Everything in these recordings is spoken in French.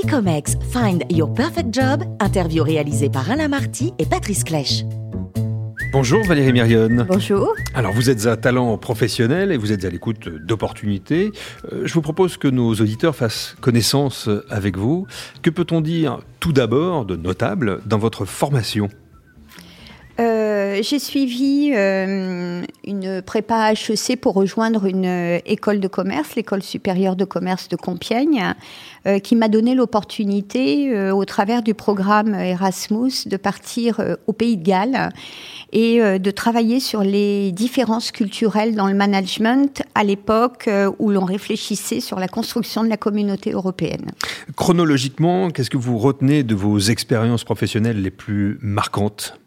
Bicomex Find Your Perfect Job, interview réalisée par Alain Marty et Patrice Clèche. Bonjour Valérie Myrion. Bonjour. Alors vous êtes un talent professionnel et vous êtes à l'écoute d'opportunités. Euh, je vous propose que nos auditeurs fassent connaissance avec vous. Que peut-on dire tout d'abord de notable dans votre formation? Euh, j'ai suivi euh, une prépa HEC pour rejoindre une euh, école de commerce, l'école supérieure de commerce de Compiègne, qui m'a donné l'opportunité, au travers du programme Erasmus, de partir au Pays de Galles et de travailler sur les différences culturelles dans le management à l'époque où l'on réfléchissait sur la construction de la communauté européenne. Chronologiquement, qu'est-ce que vous retenez de vos expériences professionnelles les plus marquantes?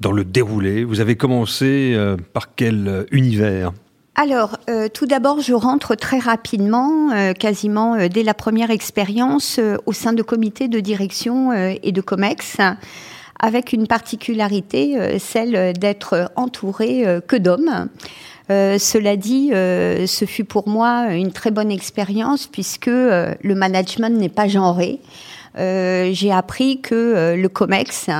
Dans le déroulé Vous avez commencé euh, par quel euh, univers? Alors, euh, tout d'abord, je rentre très rapidement, quasiment dès la première expérience, au sein de comités de direction et de COMEX, avec une particularité, celle d'être entourée que d'hommes. cela dit, ce fut pour moi une très bonne expérience puisque le management n'est pas genré. J'ai appris que le COMEX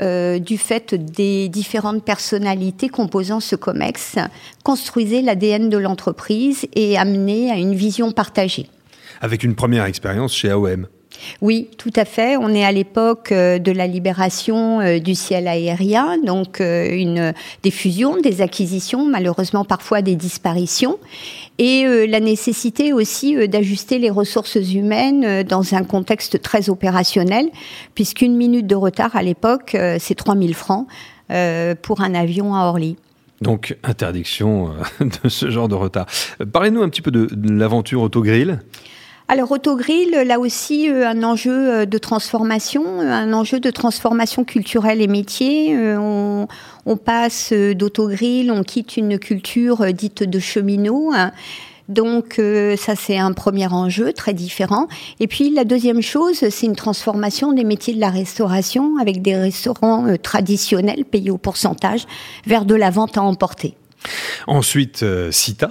euh, du fait des différentes personnalités composant ce COMEX, construisait l'ADN de l'entreprise et amenait à une vision partagée. Avec une première expérience chez AOM. Oui, tout à fait. On est à l'époque euh, de la libération euh, du ciel aérien, donc euh, une, des fusions, des acquisitions, malheureusement parfois des disparitions, et la nécessité aussi d'ajuster les ressources humaines dans un contexte très opérationnel, puisqu'une minute de retard à l'époque, c'est 3000 francs pour un avion à Orly. Donc, interdiction de ce genre de retard. Parlez-nous un petit peu de, de l'aventure Autogrill. Alors Autogrill, là aussi, euh, un enjeu euh, de transformation, euh, un enjeu de transformation culturelle et métier. On, passe d'autogrill, on quitte une culture dite de cheminot. Donc ça c'est un premier enjeu très différent. Et puis la deuxième chose, c'est une transformation des métiers de la restauration avec des restaurants traditionnels payés au pourcentage vers de la vente à emporter. Ensuite, Cita.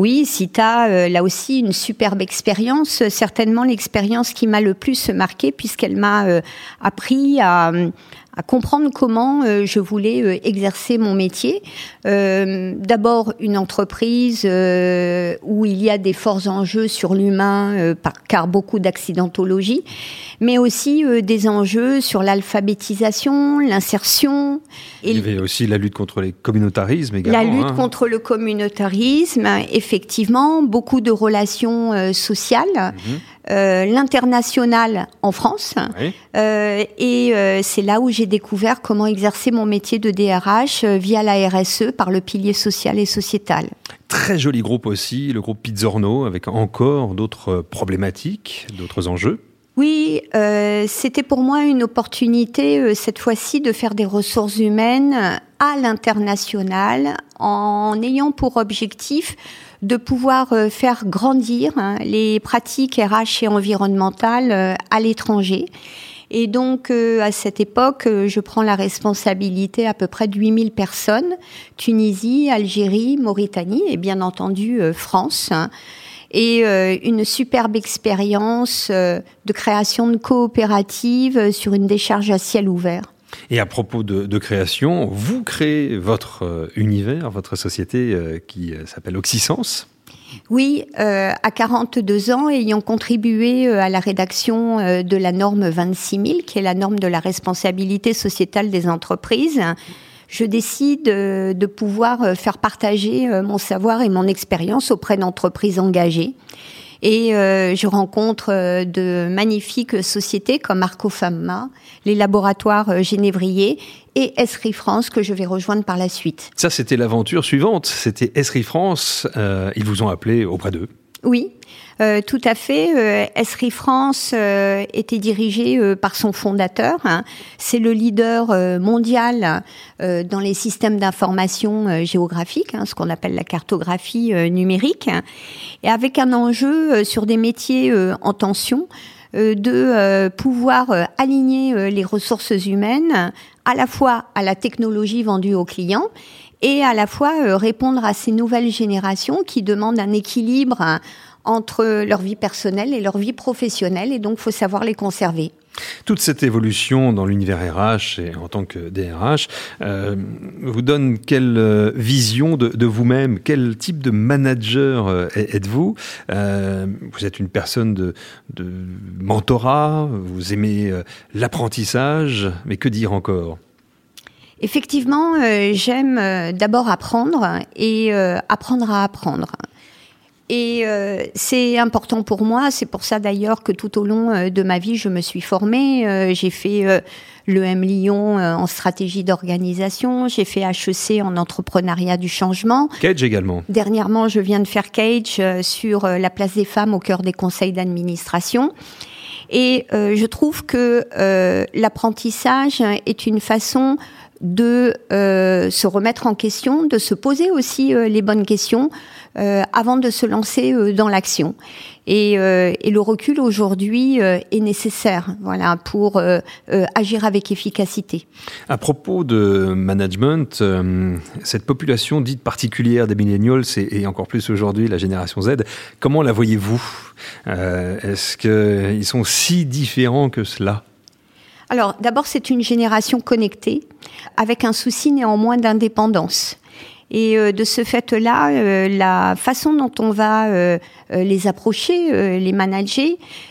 Oui, Cita, euh, là aussi, une superbe expérience. Certainement l'expérience qui m'a le plus marqué puisqu'elle m'a euh, appris à, à comprendre comment euh, je voulais euh, exercer mon métier. Euh, d'abord une entreprise où il y a des forts enjeux sur l'humain, car beaucoup d'accidentologie, mais aussi des enjeux sur l'alphabétisation, l'insertion. Il y avait aussi la lutte contre les communautarismes également. La lutte hein. contre le communautarisme, effectivement, beaucoup de relations sociales. Mhm. Euh, l'international en France. Euh, et euh, c'est là où j'ai découvert comment exercer mon métier de DRH via la RSE par le pilier social et sociétal. Très joli groupe aussi, le groupe Pizzorno, avec encore d'autres problématiques, d'autres enjeux. Oui, euh, c'était pour moi une opportunité euh, cette fois-ci de faire des ressources humaines à l'international en ayant pour objectif de pouvoir euh, faire grandir hein, les pratiques RH et environnementales à l'étranger. Et donc, à cette époque, je prends la responsabilité à peu près de 8000 personnes, Tunisie, Algérie, Mauritanie et bien entendu France. Hein et euh, une superbe expérience euh, de création de coopératives euh, sur une décharge à ciel ouvert. Et à propos de, création, vous créez votre univers, votre société qui s'appelle Oxysens. Oui, à 42 ans, ayant contribué à la rédaction de la norme 26000, qui est la norme de la responsabilité sociétale des entreprises, je décide euh, de pouvoir euh, faire partager euh, mon savoir et mon expérience auprès d'entreprises engagées. Et je rencontre de magnifiques sociétés comme Arcofamma, les laboratoires Génévrier et Esri France que je vais rejoindre par la suite. Ça, c'était l'aventure suivante. C'était Esri France. ils vous ont appelé auprès d'eux. Oui, euh, tout à fait. Euh, Esri France euh, était dirigé euh, par son fondateur. Hein. C'est le leader mondial dans les systèmes d'information géographique, hein, ce qu'on appelle la cartographie numérique, et avec un enjeu sur des métiers en tension de pouvoir aligner les ressources humaines à la fois à la technologie vendue aux clients et à la fois répondre à ces nouvelles générations qui demandent un équilibre entre leur vie personnelle et leur vie professionnelle, et donc faut savoir les conserver. Toute cette évolution dans l'univers RH et en tant que DRH euh, vous donne quelle euh, vision de, vous-même? Quel type de manager euh, êtes-vous? Vous êtes une personne de mentorat, vous aimez l'apprentissage, mais que dire encore? Effectivement, j'aime d'abord apprendre et apprendre à apprendre. Et euh, c'est important pour moi. C'est pour ça d'ailleurs que tout au long euh, de ma vie, je me suis formée. Euh, j'ai fait le M Lyon en stratégie d'organisation. J'ai fait HEC en entrepreneuriat du changement. Cage également. Dernièrement, je viens de faire Cage sur la place des femmes au cœur des conseils d'administration. Et je trouve que l'apprentissage est une façon de se remettre en question, de se poser aussi les bonnes questions, euh, avant de se lancer euh, dans l'action. Et, euh, et, le recul aujourd'hui est nécessaire, voilà, pour agir avec efficacité. À propos de management, cette population dite particulière des millennials et, encore plus aujourd'hui la génération Z, comment la voyez-vous? Est-ce qu'ils sont si différents que cela? Alors, d'abord, c'est une génération connectée, avec un souci néanmoins d'indépendance. Et euh, de ce fait-là, euh, la façon dont on va euh, les approcher, les manager,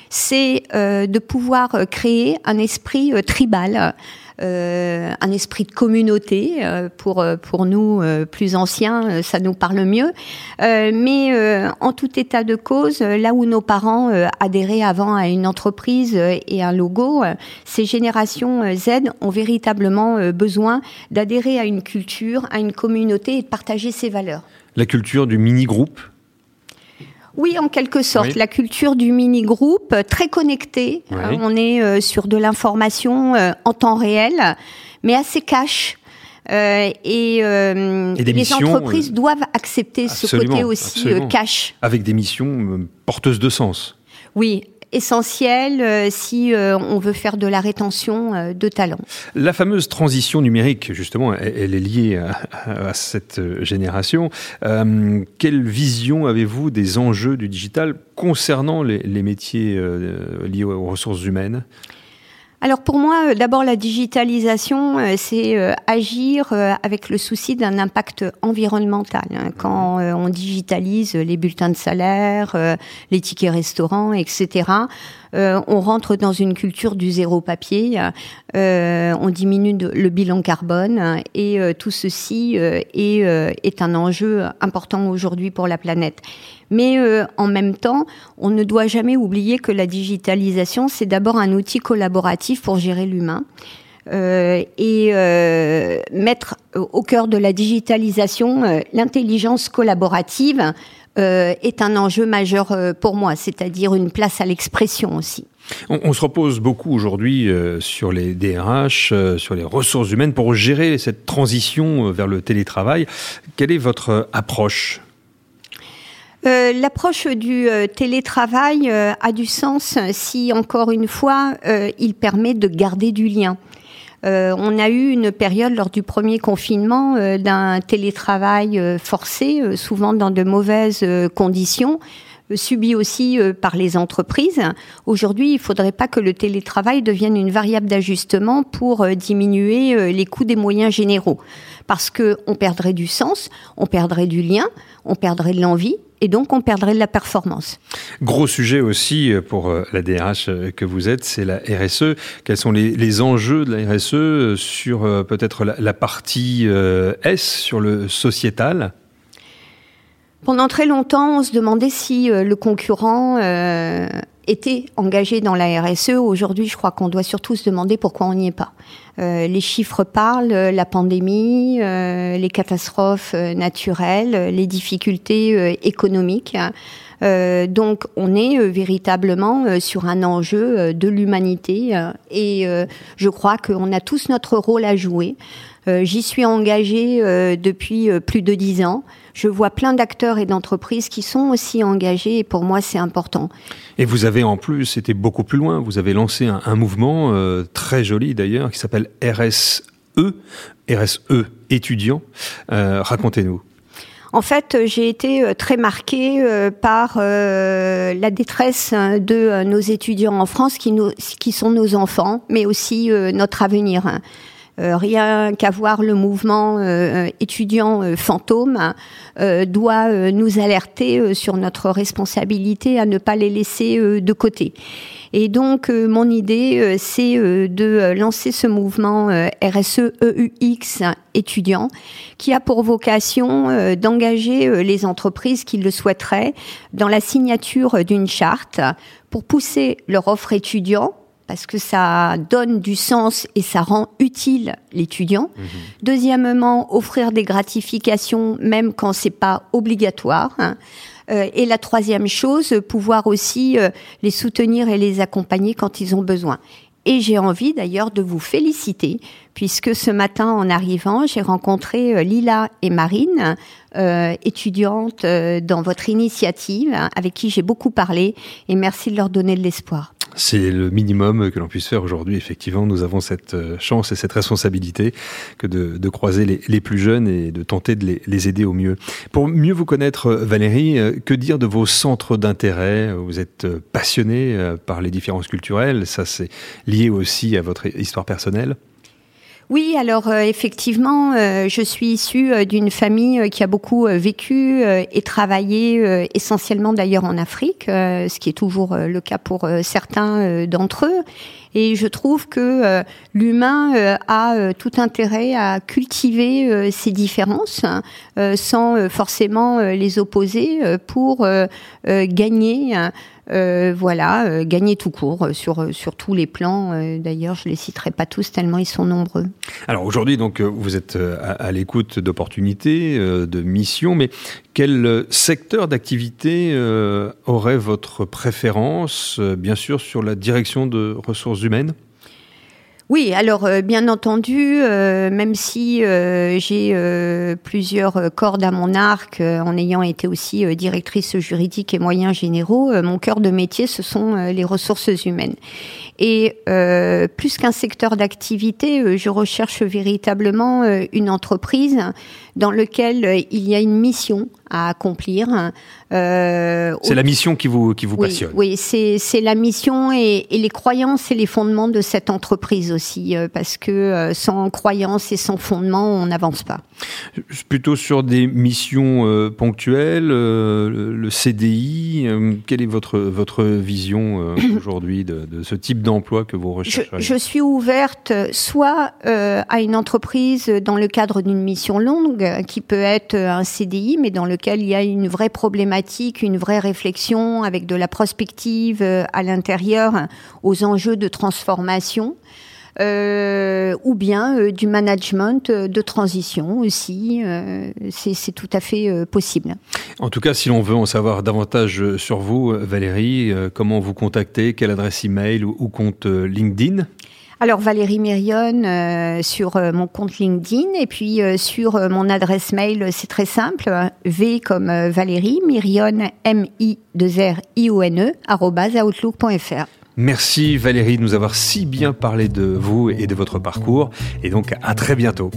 c'est de pouvoir créer un esprit tribal euh, un esprit de communauté. Euh, pour pour nous euh, plus anciens, ça nous parle mieux. mais en tout état de cause, là où nos parents adhéraient avant à une entreprise et un logo, ces générations Z ont véritablement besoin d'adhérer à une culture, à une communauté et de partager ses valeurs. La culture du mini-groupe oui, en quelque sorte. La culture du mini-groupe, euh, très connecté. Hein, on est euh, sur de l'information euh, en temps réel, mais assez cash. et, les entreprises doivent accepter ce côté aussi cash. Avec des missions porteuses de sens. Oui, essentiel euh, si euh, on veut faire de la rétention euh, de talents. La fameuse transition numérique, justement, elle, est liée à, cette génération. quelle vision avez-vous des enjeux du digital concernant les, les métiers liés aux ressources humaines? Alors pour moi, d'abord la digitalisation, c'est agir avec le souci d'un impact environnemental. Hein. Quand on digitalise les bulletins de salaire, les tickets restaurants, etc., euh, on rentre dans une culture du zéro papier, euh, on diminue le bilan carbone et euh, tout ceci est, un enjeu important aujourd'hui pour la planète. Mais en même temps, on ne doit jamais oublier que la digitalisation, c'est d'abord un outil collaboratif pour gérer l'humain. et mettre au cœur de la digitalisation l'intelligence collaborative euh, est un enjeu majeur euh, pour moi, c'est-à-dire une place à l'expression aussi. On, se repose beaucoup aujourd'hui euh, sur les DRH, sur les ressources humaines pour gérer cette transition vers le télétravail. Quelle est votre approche? L'approche du télétravail a du sens si, encore une fois, il permet de garder du lien. Euh, on a eu une période lors du premier confinement euh, d'un télétravail euh, forcé, souvent dans de mauvaises conditions subi aussi par les entreprises. Aujourd'hui, il ne faudrait pas que le télétravail devienne une variable d'ajustement pour diminuer les coûts des moyens généraux. Parce qu'on perdrait du sens, on perdrait du lien, on perdrait de l'envie et donc on perdrait de la performance. Gros sujet aussi euh, pour euh, la DRH euh, que vous êtes, c'est la RSE. Quels sont les, enjeux de la RSE sur peut-être la, partie S, sur le sociétal? Pendant très longtemps, on se demandait si le concurrent était engagé dans la RSE. Aujourd'hui, je crois qu'on doit surtout se demander pourquoi on n'y est pas. Euh, les chiffres parlent, la pandémie, euh, les catastrophes euh, naturelles, les difficultés économiques. donc on est véritablement sur un enjeu de l'humanité et je crois qu'on a tous notre rôle à jouer. J'y suis engagée depuis plus de dix ans je vois plein d'acteurs et d'entreprises qui sont aussi engagés et pour moi c'est important. Et vous avez en plus, c'était beaucoup plus loin, vous avez lancé un, mouvement euh, très joli d'ailleurs qui s'appelle RSE, RSE étudiant. Euh, racontez-nous. En fait, j'ai été très marquée par la détresse de nos étudiants en France qui, nous, qui sont nos enfants, mais aussi notre avenir. Euh, rien qu'à voir le mouvement euh, étudiant euh, fantôme doit nous alerter sur notre responsabilité à ne pas les laisser de côté. Et donc, mon idée, c'est de lancer ce mouvement RSE EUX étudiant, qui a pour vocation d'engager les entreprises qui le souhaiteraient dans la signature d'une charte pour pousser leur offre étudiant parce que ça donne du sens et ça rend utile l'étudiant. Mhm. Deuxièmement, offrir des gratifications même quand c'est pas obligatoire. Hein. Euh, et la troisième chose, pouvoir aussi euh, les soutenir et les accompagner quand ils ont besoin. Et j'ai envie d'ailleurs de vous féliciter, puisque ce matin en arrivant, j'ai rencontré euh, Lila et Marine, étudiantes dans votre initiative, avec qui j'ai beaucoup parlé, et merci de leur donner de l'espoir. C'est le minimum que l'on puisse faire aujourd'hui. Effectivement, nous avons cette euh, chance et cette responsabilité que de, croiser les, plus jeunes et de tenter de les, aider au mieux. Pour mieux vous connaître, Valérie, euh, que dire de vos centres d'intérêt? Vous êtes euh, passionnée par les différences culturelles. Ça, c'est lié aussi à votre histoire personnelle oui, alors euh, effectivement, euh, je suis issue euh, d'une famille qui a beaucoup vécu et travaillé essentiellement d'ailleurs en Afrique, ce qui est toujours le cas pour certains d'entre eux. Et je trouve que l'humain a tout intérêt à cultiver ces différences sans forcément les opposer pour gagner euh, voilà, euh, gagner tout court euh, sur, sur tous les plans. D'ailleurs, je les citerai pas tous tellement ils sont nombreux. Alors aujourd'hui, donc, vous êtes à, l'écoute d'opportunités, de missions, mais quel secteur d'activité aurait votre préférence, bien sûr, sur la direction de ressources humaines? Oui, alors euh, bien entendu, euh, même si euh, j'ai plusieurs cordes à mon arc, en ayant été aussi directrice juridique et moyens généraux, mon cœur de métier, ce sont les ressources humaines. Et plus qu'un secteur d'activité, je recherche véritablement une entreprise dans lequel il y a une mission à accomplir. Euh, c'est la mission qui vous, qui vous passionne. Oui, c'est la mission et, et, les croyances et les fondements de cette entreprise aussi, euh, parce que euh, sans croyances et sans fondements, on n'avance pas. Plutôt sur des missions euh, ponctuelles, le CDI, quelle est votre, votre vision aujourd'hui de, de, ce type d'emploi que vous recherchez je, je, suis ouverte soit à une entreprise dans le cadre d'une mission longue, qui peut être un CDI, mais dans lequel il y a une vraie problématique, une vraie réflexion avec de la prospective euh, à l'intérieur aux enjeux de transformation. Euh, ou bien euh, du management de transition aussi. c'est tout à fait possible. En tout cas, si l'on veut en savoir davantage sur vous, Valérie, comment vous contacter, quelle adresse email ou compte LinkedIn? Alors Valérie Myrion euh, sur euh, mon compte LinkedIn et puis euh, sur mon adresse mail, c'est très simple, V comme Valérie, Myrion, M-I-2-R-I-O-N-E, outlook.fr. Merci Valérie de nous avoir si bien parlé de vous et de votre parcours et donc à très bientôt.